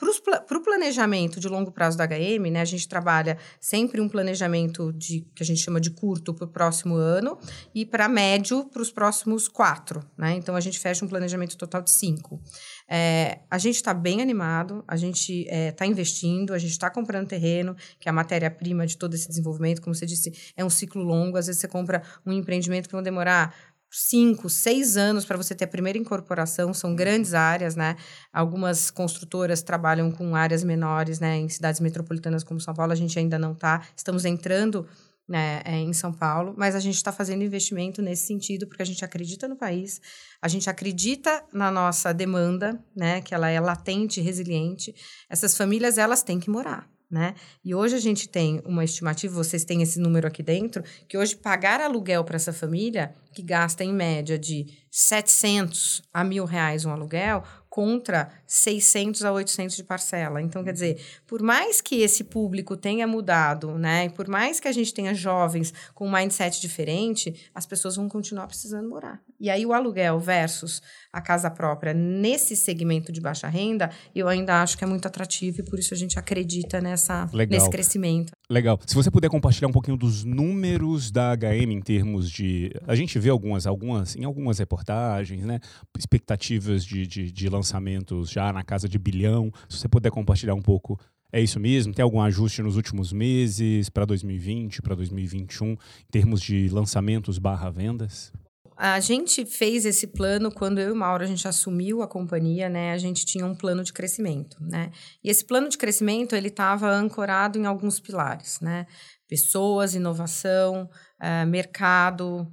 para o planejamento de longo prazo da HM, né, a gente trabalha sempre um planejamento de que a gente chama de curto para o próximo ano e para médio para os próximos quatro, né? Então a gente fecha um planejamento total de cinco. É, a gente está bem animado, a gente está é, tá investindo, a gente está comprando terreno, que é a matéria-prima de todo esse desenvolvimento. Como você disse, é um ciclo longo. Às vezes você compra um empreendimento que vai demorar cinco, seis anos para você ter a primeira incorporação, são grandes áreas, né? Algumas construtoras trabalham com áreas menores, né? Em cidades metropolitanas como São Paulo, a gente ainda não está. Estamos entrando né, é, em São Paulo, mas a gente está fazendo investimento nesse sentido porque a gente acredita no país, a gente acredita na nossa demanda, né? Que ela é latente, resiliente. Essas famílias elas têm que morar. Né? E hoje a gente tem uma estimativa, vocês têm esse número aqui dentro, que hoje pagar aluguel para essa família, que gasta em média de 700 a mil reais um aluguel, contra 600 a 800 de parcela. Então, quer dizer, por mais que esse público tenha mudado, né, e por mais que a gente tenha jovens com um mindset diferente, as pessoas vão continuar precisando morar. E aí o aluguel versus a casa própria nesse segmento de baixa renda, eu ainda acho que é muito atrativo e por isso a gente acredita nessa, nesse crescimento. Legal. Se você puder compartilhar um pouquinho dos números da HM em termos de. A gente vê algumas, algumas em algumas reportagens, né? Expectativas de, de, de lançamentos já na casa de bilhão. Se você puder compartilhar um pouco é isso mesmo? Tem algum ajuste nos últimos meses, para 2020, para 2021, em termos de lançamentos barra vendas? A gente fez esse plano quando eu e o Mauro a gente assumiu a companhia, né? A gente tinha um plano de crescimento, né? E esse plano de crescimento ele estava ancorado em alguns pilares, né? Pessoas, inovação, é, mercado,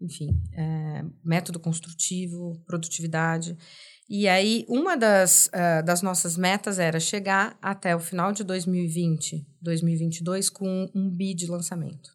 enfim, é, método construtivo, produtividade. E aí, uma das, uh, das nossas metas era chegar até o final de 2020, 2022, com um bi de lançamento.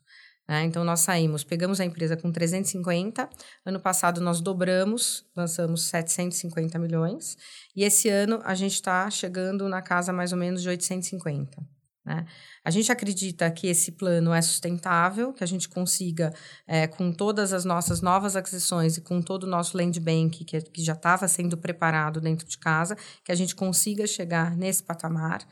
Né? Então, nós saímos, pegamos a empresa com 350, ano passado nós dobramos, lançamos 750 milhões, e esse ano a gente está chegando na casa mais ou menos de 850. Né? A gente acredita que esse plano é sustentável, que a gente consiga, é, com todas as nossas novas aquisições e com todo o nosso land bank, que, que já estava sendo preparado dentro de casa, que a gente consiga chegar nesse patamar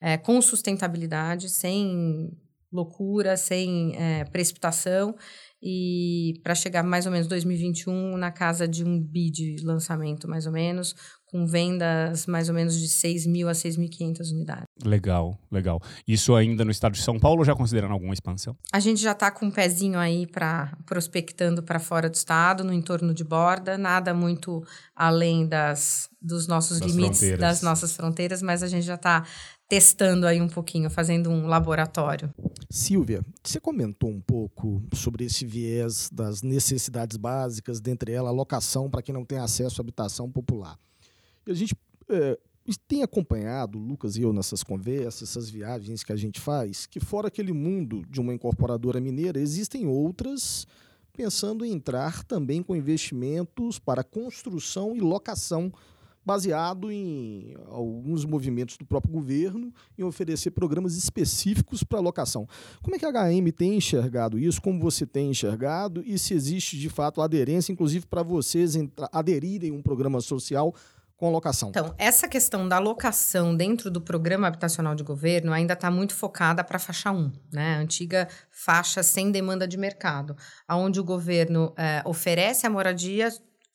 é, com sustentabilidade, sem loucura, sem é, precipitação, e para chegar mais ou menos 2021 na casa de um bi de lançamento, mais ou menos, com vendas mais ou menos de 6 mil a 6.500 unidades. Legal, legal. Isso ainda no estado de São Paulo, já considerando alguma expansão? A gente já está com um pezinho aí para prospectando para fora do estado, no entorno de Borda, nada muito além das, dos nossos das limites, fronteiras. das nossas fronteiras, mas a gente já está testando aí um pouquinho, fazendo um laboratório. Silvia, você comentou um pouco sobre esse viés das necessidades básicas, dentre elas a locação para quem não tem acesso à habitação popular. E a gente é, tem acompanhado, Lucas e eu, nessas conversas, essas viagens que a gente faz, que fora aquele mundo de uma incorporadora mineira, existem outras pensando em entrar também com investimentos para construção e locação baseado em alguns movimentos do próprio governo em oferecer programas específicos para locação. Como é que a HM tem enxergado isso? Como você tem enxergado? E se existe de fato aderência, inclusive para vocês aderirem a um programa social com locação. Então, essa questão da locação dentro do programa habitacional de governo ainda está muito focada para a faixa 1, né? A antiga faixa sem demanda de mercado, onde o governo é, oferece a moradia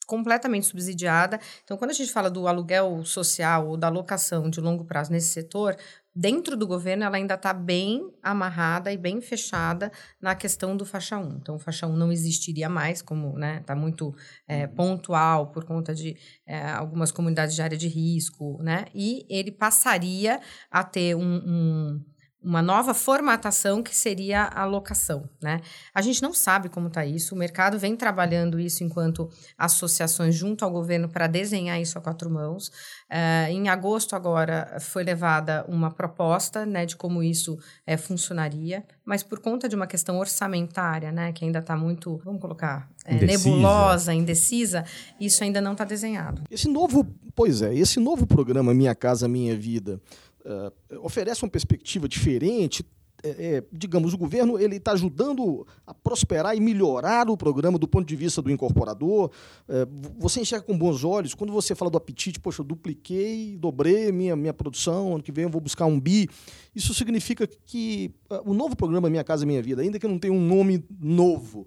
completamente subsidiada. Então, quando a gente fala do aluguel social ou da locação de longo prazo nesse setor, dentro do governo ela ainda está bem amarrada e bem fechada na questão do faixa 1. Então, o faixa 1 não existiria mais, como está né, tá muito é, pontual por conta de é, algumas comunidades de área de risco, né? E ele passaria a ter um, um uma nova formatação que seria a locação, né? A gente não sabe como está isso, o mercado vem trabalhando isso enquanto associações junto ao governo para desenhar isso a quatro mãos. Uh, em agosto agora foi levada uma proposta, né, de como isso é, funcionaria, mas por conta de uma questão orçamentária, né, que ainda está muito, vamos colocar, é, nebulosa, indecisa, isso ainda não está desenhado. Esse novo, pois é, esse novo programa Minha Casa Minha Vida uh, oferece uma perspectiva diferente. É, é, digamos, o governo ele está ajudando a prosperar e melhorar o programa do ponto de vista do incorporador. É, você enxerga com bons olhos. Quando você fala do apetite, poxa, eu dupliquei, dobrei minha, minha produção, ano que vem eu vou buscar um bi. Isso significa que uh, o novo programa Minha Casa Minha Vida, ainda que não tenha um nome novo,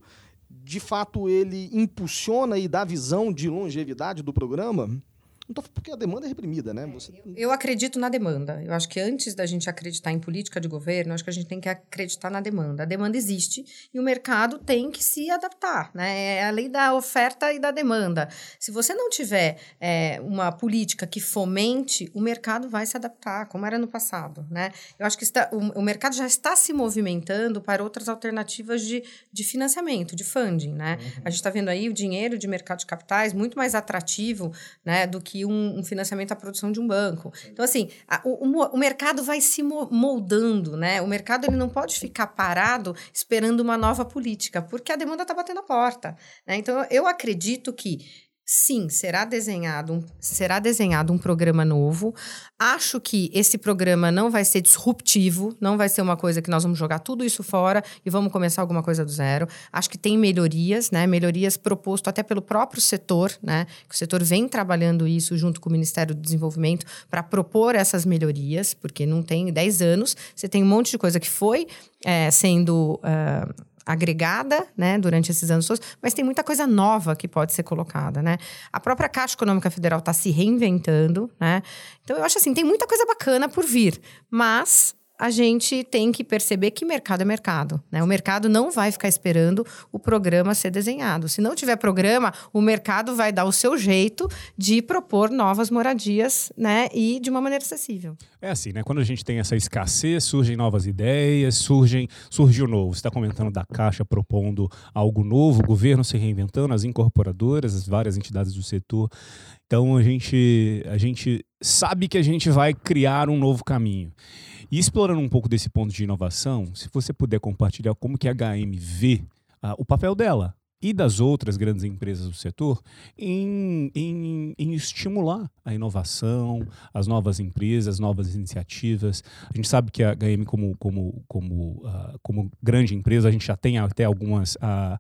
de fato ele impulsiona e dá visão de longevidade do programa? Tô, porque a demanda é reprimida, né? Você... Eu, eu, acredito na demanda. Eu acho que antes da gente acreditar em política de governo, acho que a gente tem que acreditar na demanda. A demanda existe e o mercado tem que se adaptar, né? É a lei da oferta e da demanda. Se você não tiver é, uma política que fomente, o mercado vai se adaptar, como era no passado, né? Eu acho que está, o, o mercado já está se movimentando para outras alternativas de, de financiamento, de funding, né? Uhum. A gente está vendo aí o dinheiro de mercado de capitais muito mais atrativo, né, do que um, um financiamento à produção de um banco. Então, assim, a, o, o, mercado vai se moldando, né? O mercado ele não pode ficar parado esperando uma nova política, porque a demanda está batendo a porta. Né? Então, eu acredito que Sim, será desenhado, um, será desenhado um programa novo. Acho que esse programa não vai ser disruptivo, não vai ser uma coisa que nós vamos jogar tudo isso fora e vamos começar alguma coisa do zero. Acho que tem melhorias, né? Melhorias proposto até pelo próprio setor, né? Que o setor vem trabalhando isso junto com o Ministério do Desenvolvimento para propor essas melhorias, porque não tem 10 anos, você tem um monte de coisa que foi é, sendo. Uh, agregada, né, durante esses anos todos, mas tem muita coisa nova que pode ser colocada, né? A própria Caixa Econômica Federal está se reinventando, né? Então eu acho assim, tem muita coisa bacana por vir, mas a gente tem que perceber que mercado é mercado. Né? O mercado não vai ficar esperando o programa ser desenhado. Se não tiver programa, o mercado vai dar o seu jeito de propor novas moradias né? e de uma maneira acessível. É assim, né? Quando a gente tem essa escassez, surgem novas ideias, surgem, surge o novo. Você está comentando da Caixa propondo algo novo, o governo se reinventando, as incorporadoras, as várias entidades do setor. Então a gente, a gente sabe que a gente vai criar um novo caminho. E explorando um pouco desse ponto de inovação, se você puder compartilhar como que a HM vê uh, o papel dela e das outras grandes empresas do setor em, em, em, estimular a inovação, as novas empresas, as novas iniciativas. A gente sabe que a HM, como, como, como, uh, como grande empresa, a gente já tem até algumas, uh,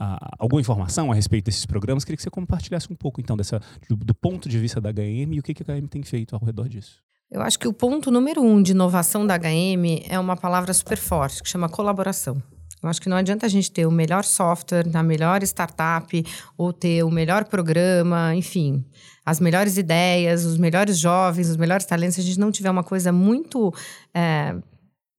uh, alguma informação a respeito desses programas. Queria que você compartilhasse um pouco, então, dessa, do, do ponto de vista da HM e o que, que a HM tem feito ao redor disso. Eu acho que o ponto número um de inovação da HM é uma palavra super forte, que chama colaboração. Eu acho que não adianta a gente ter o melhor software na melhor startup ou ter o melhor programa, enfim, as melhores ideias, os melhores jovens, os melhores talentos, se a gente não tiver uma coisa muito é,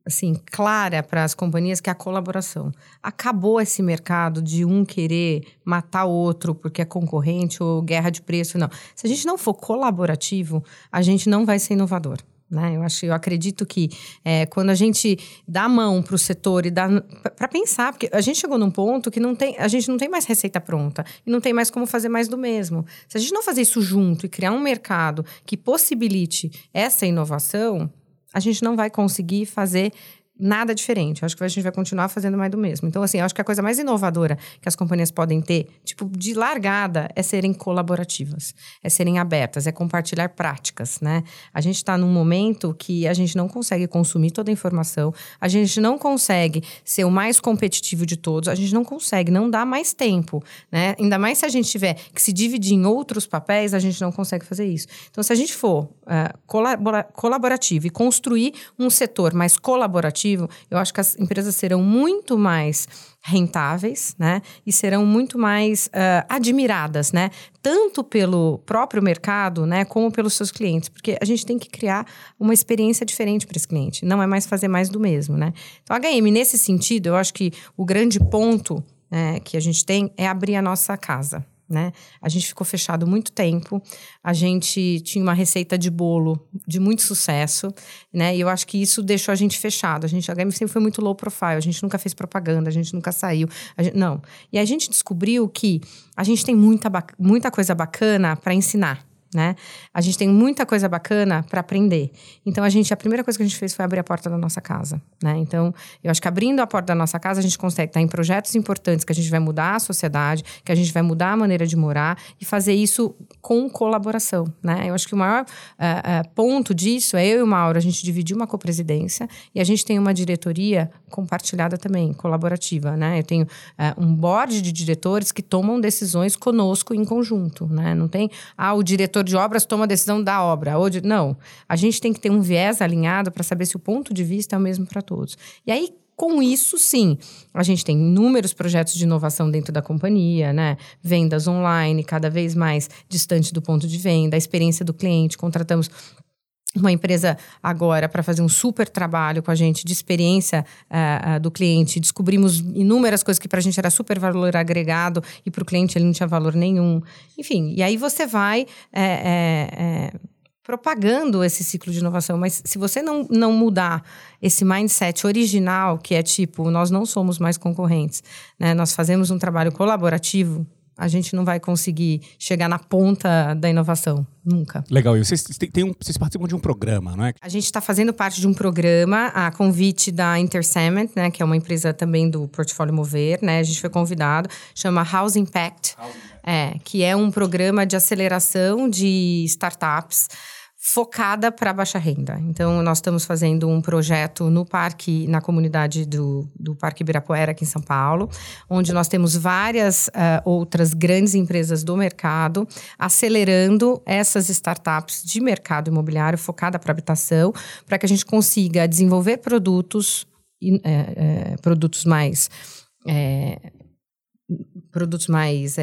assim, clara para as companhias que é a colaboração. Acabou esse mercado de um querer matar outro porque é concorrente ou guerra de preço, não. Se a gente não for colaborativo, a gente não vai ser inovador. Né? Eu acho, eu acredito que é, quando a gente dá a mão para o setor e dá para pensar, porque a gente chegou num ponto que não tem, a gente não tem mais receita pronta e não tem mais como fazer mais do mesmo. Se a gente não fazer isso junto e criar um mercado que possibilite essa inovação, a gente não vai conseguir fazer nada diferente. Eu acho que a gente vai continuar fazendo mais do mesmo. Então, assim, eu acho que a coisa mais inovadora que as companhias podem ter, tipo, de largada, é serem colaborativas, é serem abertas, é compartilhar práticas, né? A gente está num momento que a gente não consegue consumir toda a informação, a gente não consegue ser o mais competitivo de todos, a gente não consegue, não dá mais tempo, né? Ainda mais se a gente tiver que se dividir em outros papéis, a gente não consegue fazer isso. Então, se a gente for uh, colabora colaborativo e construir um setor mais colaborativo, eu acho que as empresas serão muito mais rentáveis, né? E serão muito mais uh, admiradas, né? Tanto pelo próprio mercado, né? Como pelos seus clientes. Porque a gente tem que criar uma experiência diferente para esse cliente. Não é mais fazer mais do mesmo, né? Então, HM, nesse sentido, eu acho que o grande ponto né, que a gente tem é abrir a nossa casa né? A gente ficou fechado muito tempo. A gente tinha uma receita de bolo de muito sucesso, né? E eu acho que isso deixou a gente fechado. A gente, a HM sempre foi muito low profile. A gente nunca fez propaganda, a gente nunca saiu. Gente, não. E a gente descobriu que a gente tem muita, muita coisa bacana para ensinar né? A gente tem muita coisa bacana para aprender. Então a gente a primeira coisa que a gente fez foi abrir a porta da nossa casa, né? Então, eu acho que abrindo a porta da nossa casa a gente consegue estar em projetos importantes que a gente vai mudar a sociedade, que a gente vai mudar a maneira de morar e fazer isso com colaboração, né? Eu acho que o maior uh, uh, ponto disso é eu e o Mauro, a gente dividir uma copresidência e a gente tem uma diretoria compartilhada também, colaborativa, né? Eu tenho uh, um board de diretores que tomam decisões conosco em conjunto, né? Não tem ah, o diretor de obras toma a decisão da obra. Ou de, não, a gente tem que ter um viés alinhado para saber se o ponto de vista é o mesmo para todos. E aí, com isso, sim, a gente tem inúmeros projetos de inovação dentro da companhia, né? Vendas online, cada vez mais distante do ponto de venda, a experiência do cliente. Contratamos uma empresa agora para fazer um super trabalho com a gente de experiência uh, uh, do cliente. Descobrimos inúmeras coisas que para a gente era super valor agregado e para o cliente ele não tinha valor nenhum. Enfim, e aí você vai é, é, é, propagando esse ciclo de inovação. Mas se você não, não mudar esse mindset original, que é tipo, nós não somos mais concorrentes, né? nós fazemos um trabalho colaborativo, a gente não vai conseguir chegar na ponta da inovação. Nunca. Legal. E vocês, tem um, vocês participam de um programa, não é? A gente está fazendo parte de um programa, a convite da Intercement, né? Que é uma empresa também do Portfólio Mover, né? A gente foi convidado. Chama House Impact. House Impact. É, que é um programa de aceleração de startups focada para baixa renda. Então, nós estamos fazendo um projeto no parque, na comunidade do, do Parque Ibirapuera, aqui em São Paulo, onde nós temos várias uh, outras grandes empresas do mercado acelerando essas startups de mercado imobiliário focada para habitação, para que a gente consiga desenvolver produtos, é, é, produtos mais. É, produtos mais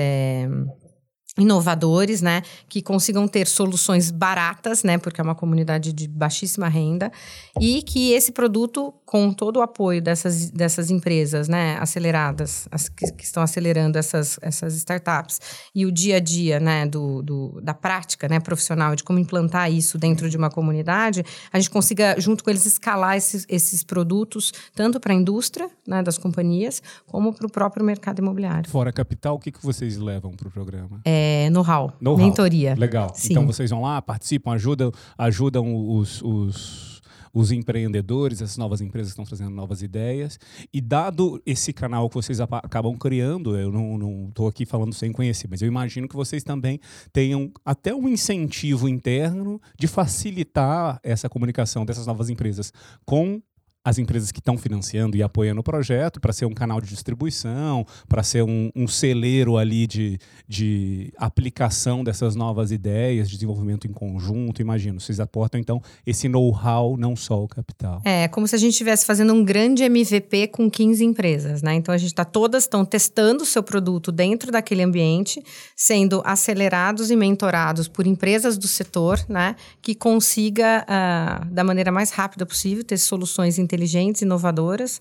inovadores, né, que consigam ter soluções baratas, né, porque é uma comunidade de baixíssima renda, e que esse produto, com todo o apoio dessas, dessas empresas, né, aceleradas, as que, que estão acelerando essas, essas startups, e o dia a dia, né, do, do, da prática, né, profissional, de como implantar isso dentro de uma comunidade, a gente consiga, junto com eles, escalar esses, esses produtos, tanto para a indústria, né, das companhias, como para o próprio mercado imobiliário. Fora capital, o que, que vocês levam para o programa? É, é, know-how, know mentoria. Legal. Sim. Então vocês vão lá, participam, ajudam, ajudam os, os, os empreendedores, essas novas empresas que estão trazendo novas ideias. E dado esse canal que vocês acabam criando, eu não estou aqui falando sem conhecer, mas eu imagino que vocês também tenham até um incentivo interno de facilitar essa comunicação dessas novas empresas com as empresas que estão financiando e apoiando o projeto para ser um canal de distribuição, para ser um, um, celeiro ali de, de aplicação dessas novas ideias, de desenvolvimento em conjunto. Imagino, vocês aportam então esse know-how, não só o capital. É, como se a gente estivesse fazendo um grande MVP com 15 empresas, né? Então a gente está todas estão testando o seu produto dentro daquele ambiente, sendo acelerados e mentorados por empresas do setor, né? Que consiga, uh, da maneira mais rápida possível, ter soluções inovadoras,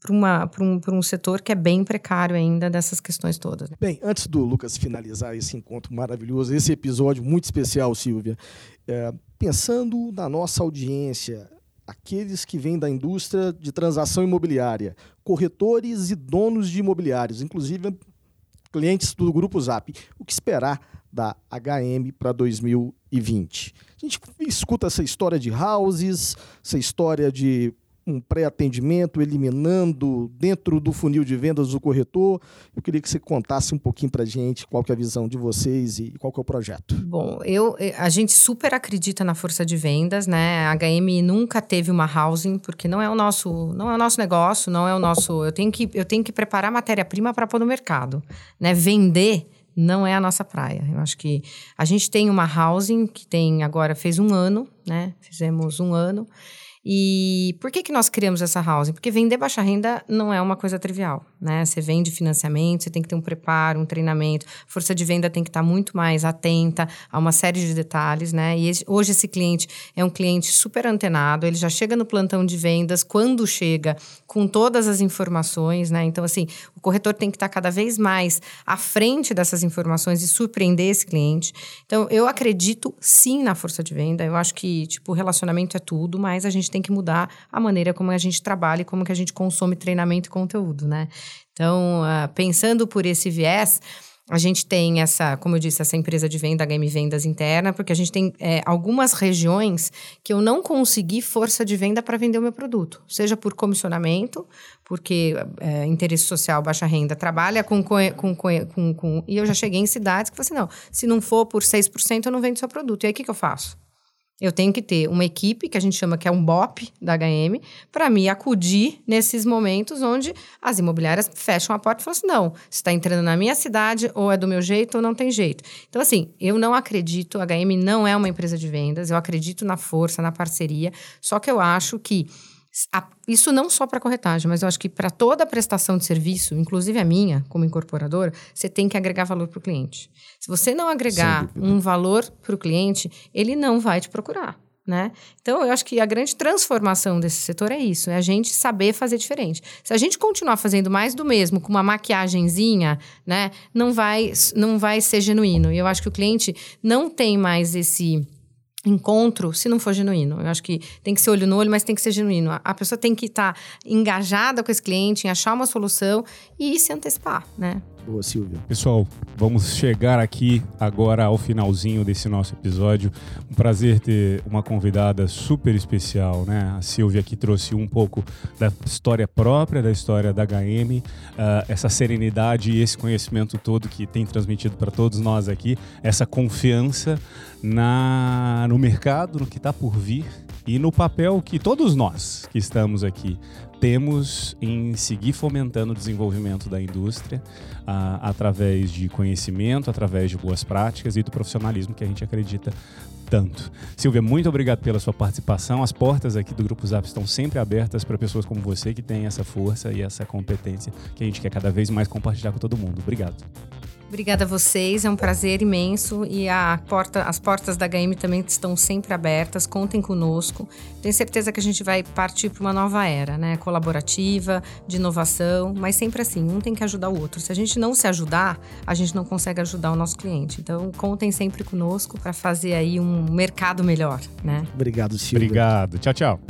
para um, um setor que é bem precário ainda dessas questões todas. Né? Bem, antes do Lucas finalizar esse encontro maravilhoso, esse episódio muito especial, Silvia, é, pensando na nossa audiência, aqueles que vêm da indústria de transação imobiliária, corretores e donos de imobiliários, inclusive clientes do Grupo Zap, o que esperar da HM para 2020? A gente escuta essa história de houses, essa história de um pré-atendimento, eliminando dentro do funil de vendas do corretor. Eu queria que você contasse um pouquinho para a gente qual é a visão de vocês e qual é o projeto. Bom, eu, eh, a gente super acredita na força de vendas, né? A HM nunca teve uma housing, porque não é o nosso, não é o nosso negócio, não é o nosso. Eu tenho que, eu tenho que preparar matéria-prima para pôr no mercado, né? Vender não é a nossa praia. Eu acho que a gente tem uma housing que tem agora fez um ano, né? Fizemos um ano. E por que, que nós criamos essa housing? Porque vender baixa renda não é uma coisa trivial, né? Você vende financiamento, você tem que ter um preparo, um treinamento, força de venda tem que estar muito mais atenta a uma série de detalhes, né? E esse, hoje esse cliente é um cliente super antenado, ele já chega no plantão de vendas quando chega com todas as informações, né? Então, assim, o corretor tem que estar cada vez mais à frente dessas informações e surpreender esse cliente. Então, eu acredito sim na força de venda, eu acho que, tipo, relacionamento é tudo, mas a gente tem que mudar a maneira como a gente trabalha e como que a gente consome treinamento e conteúdo, né? Então, uh, pensando por esse viés, a gente tem essa, como eu disse, essa empresa de venda, HM Vendas interna, porque a gente tem é, algumas regiões que eu não consegui força de venda para vender o meu produto, seja por comissionamento, porque é, interesse social, baixa renda, trabalha com, com, com, com. E eu já cheguei em cidades que você assim, não, se não for por 6%, eu não vendo seu produto. E aí o que, que eu faço? Eu tenho que ter uma equipe, que a gente chama que é um BOP da HM, para me acudir nesses momentos onde as imobiliárias fecham a porta e falam assim: não, você está entrando na minha cidade, ou é do meu jeito, ou não tem jeito. Então, assim, eu não acredito, a HM não é uma empresa de vendas, eu acredito na força, na parceria, só que eu acho que isso não só para corretagem, mas eu acho que para toda a prestação de serviço, inclusive a minha, como incorporadora, você tem que agregar valor para o cliente. Se você não agregar um valor para o cliente, ele não vai te procurar. Né? Então, eu acho que a grande transformação desse setor é isso, é a gente saber fazer diferente. Se a gente continuar fazendo mais do mesmo, com uma maquiagenzinha, né, não vai, não vai ser genuíno. E eu acho que o cliente não tem mais esse encontro se não for genuíno. Eu acho que tem que ser olho no olho, mas tem que ser genuíno. A pessoa tem que estar tá engajada com esse cliente, em achar uma solução e se antecipar, né? Boa, Silvia. Pessoal, vamos chegar aqui agora ao finalzinho desse nosso episódio. Um prazer ter uma convidada super especial, né? A Silvia que trouxe um pouco da história própria, da história da HM, uh, essa serenidade e esse conhecimento todo que tem transmitido para todos nós aqui, essa confiança na, no mercado, no que está por vir e no papel que todos nós que estamos aqui temos em seguir fomentando o desenvolvimento da indústria uh, através de conhecimento, através de boas práticas e do profissionalismo que a gente acredita tanto. Silvia, muito obrigado pela sua participação. As portas aqui do Grupo Zap estão sempre abertas para pessoas como você que tem essa força e essa competência que a gente quer cada vez mais compartilhar com todo mundo. Obrigado. Obrigada a vocês, é um prazer imenso e a porta, as portas da HM também estão sempre abertas, contem conosco. Tenho certeza que a gente vai partir para uma nova era, né? Colaborativa, de inovação, mas sempre assim, um tem que ajudar o outro. Se a gente não se ajudar, a gente não consegue ajudar o nosso cliente. Então, contem sempre conosco para fazer aí um mercado melhor, né? Obrigado, Silvia. Obrigado. Tchau, tchau.